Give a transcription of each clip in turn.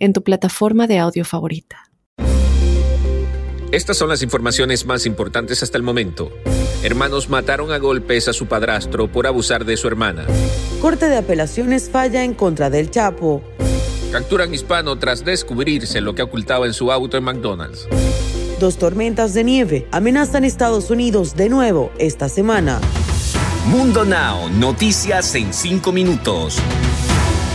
en tu plataforma de audio favorita. Estas son las informaciones más importantes hasta el momento. Hermanos mataron a golpes a su padrastro por abusar de su hermana. Corte de apelaciones falla en contra del Chapo. Capturan hispano tras descubrirse lo que ocultaba en su auto en McDonald's. Dos tormentas de nieve amenazan Estados Unidos de nuevo esta semana. Mundo Now, noticias en cinco minutos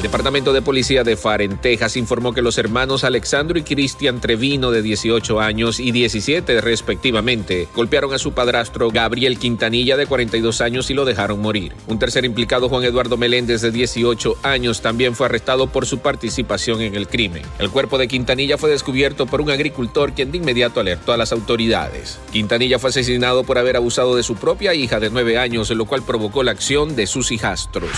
El Departamento de Policía de Far, en Texas, informó que los hermanos Alexandro y Cristian Trevino, de 18 años y 17 respectivamente, golpearon a su padrastro Gabriel Quintanilla, de 42 años, y lo dejaron morir. Un tercer implicado, Juan Eduardo Meléndez, de 18 años, también fue arrestado por su participación en el crimen. El cuerpo de Quintanilla fue descubierto por un agricultor quien de inmediato alertó a las autoridades. Quintanilla fue asesinado por haber abusado de su propia hija de 9 años, lo cual provocó la acción de sus hijastros.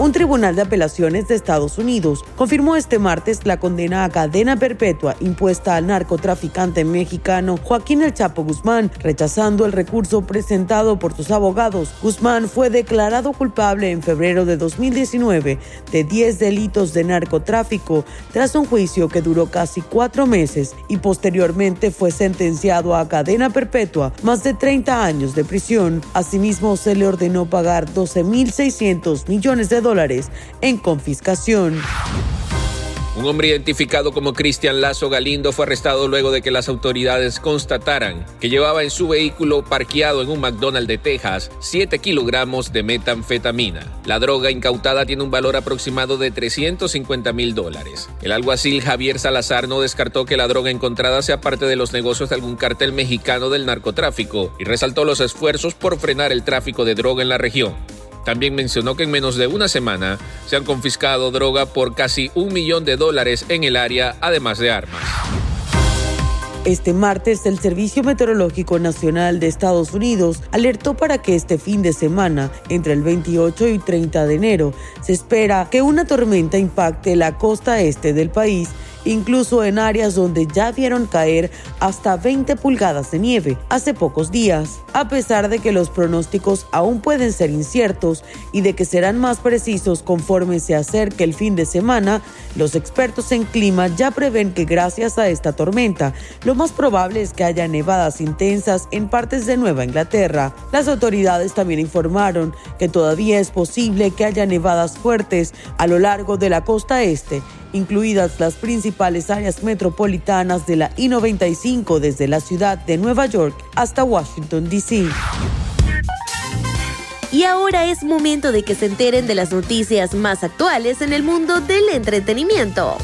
Un tribunal de apelaciones de Estados Unidos confirmó este martes la condena a cadena perpetua impuesta al narcotraficante mexicano Joaquín El Chapo Guzmán, rechazando el recurso presentado por sus abogados. Guzmán fue declarado culpable en febrero de 2019 de 10 delitos de narcotráfico tras un juicio que duró casi cuatro meses y posteriormente fue sentenciado a cadena perpetua, más de 30 años de prisión. Asimismo, se le ordenó pagar 12.600 millones de dólares en confiscación. Un hombre identificado como Cristian Lazo Galindo fue arrestado luego de que las autoridades constataran que llevaba en su vehículo parqueado en un McDonald's de Texas 7 kilogramos de metanfetamina. La droga incautada tiene un valor aproximado de 350 mil dólares. El alguacil Javier Salazar no descartó que la droga encontrada sea parte de los negocios de algún cartel mexicano del narcotráfico y resaltó los esfuerzos por frenar el tráfico de droga en la región. También mencionó que en menos de una semana se han confiscado droga por casi un millón de dólares en el área, además de armas. Este martes, el Servicio Meteorológico Nacional de Estados Unidos alertó para que este fin de semana, entre el 28 y 30 de enero, se espera que una tormenta impacte la costa este del país incluso en áreas donde ya vieron caer hasta 20 pulgadas de nieve hace pocos días. A pesar de que los pronósticos aún pueden ser inciertos y de que serán más precisos conforme se acerque el fin de semana, los expertos en clima ya prevén que gracias a esta tormenta, lo más probable es que haya nevadas intensas en partes de Nueva Inglaterra. Las autoridades también informaron que todavía es posible que haya nevadas fuertes a lo largo de la costa este incluidas las principales áreas metropolitanas de la I-95 desde la ciudad de Nueva York hasta Washington, D.C. Y ahora es momento de que se enteren de las noticias más actuales en el mundo del entretenimiento.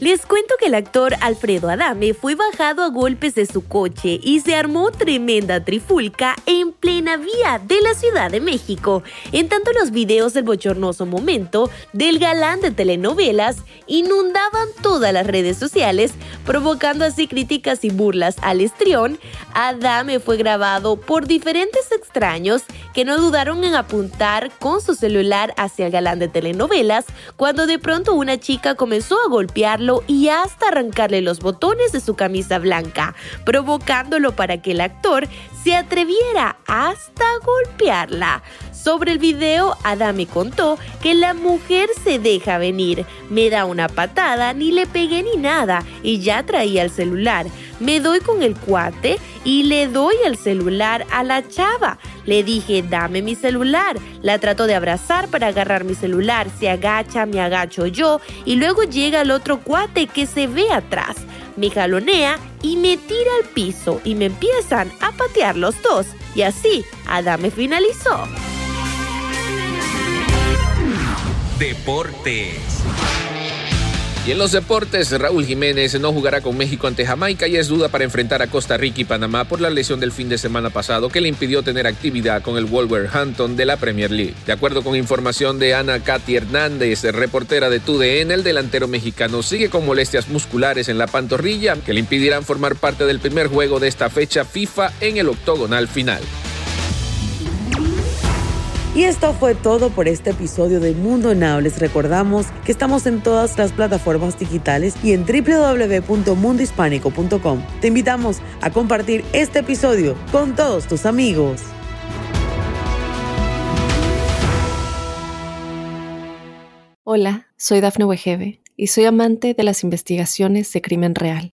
Les cuento que el actor Alfredo Adame fue bajado a golpes de su coche y se armó tremenda trifulca en plena vía de la Ciudad de México. En tanto los videos del bochornoso momento del galán de telenovelas inundaban todas las redes sociales, provocando así críticas y burlas al estrión, Adame fue grabado por diferentes extraños que no dudaron en apuntar con su celular hacia el galán de telenovelas cuando de pronto una chica comenzó a y hasta arrancarle los botones de su camisa blanca, provocándolo para que el actor se atreviera hasta golpearla. Sobre el video, Adame contó que la mujer se deja venir, me da una patada, ni le pegué ni nada, y ya traía el celular. Me doy con el cuate y le doy el celular a la chava. Le dije, dame mi celular. La trato de abrazar para agarrar mi celular. Se agacha, me agacho yo y luego llega el otro cuate que se ve atrás. Me jalonea y me tira al piso y me empiezan a patear los dos. Y así, Adame finalizó. Deportes. Y en los deportes, Raúl Jiménez no jugará con México ante Jamaica y es duda para enfrentar a Costa Rica y Panamá por la lesión del fin de semana pasado que le impidió tener actividad con el Wolverhampton de la Premier League. De acuerdo con información de Ana Katy Hernández, reportera de TUDN, el delantero mexicano sigue con molestias musculares en la pantorrilla que le impedirán formar parte del primer juego de esta fecha FIFA en el octogonal final. Y esto fue todo por este episodio de Mundo Now. Recordamos que estamos en todas las plataformas digitales y en www.mundohispánico.com. Te invitamos a compartir este episodio con todos tus amigos. Hola, soy Dafne Wegebe y soy amante de las investigaciones de crimen real.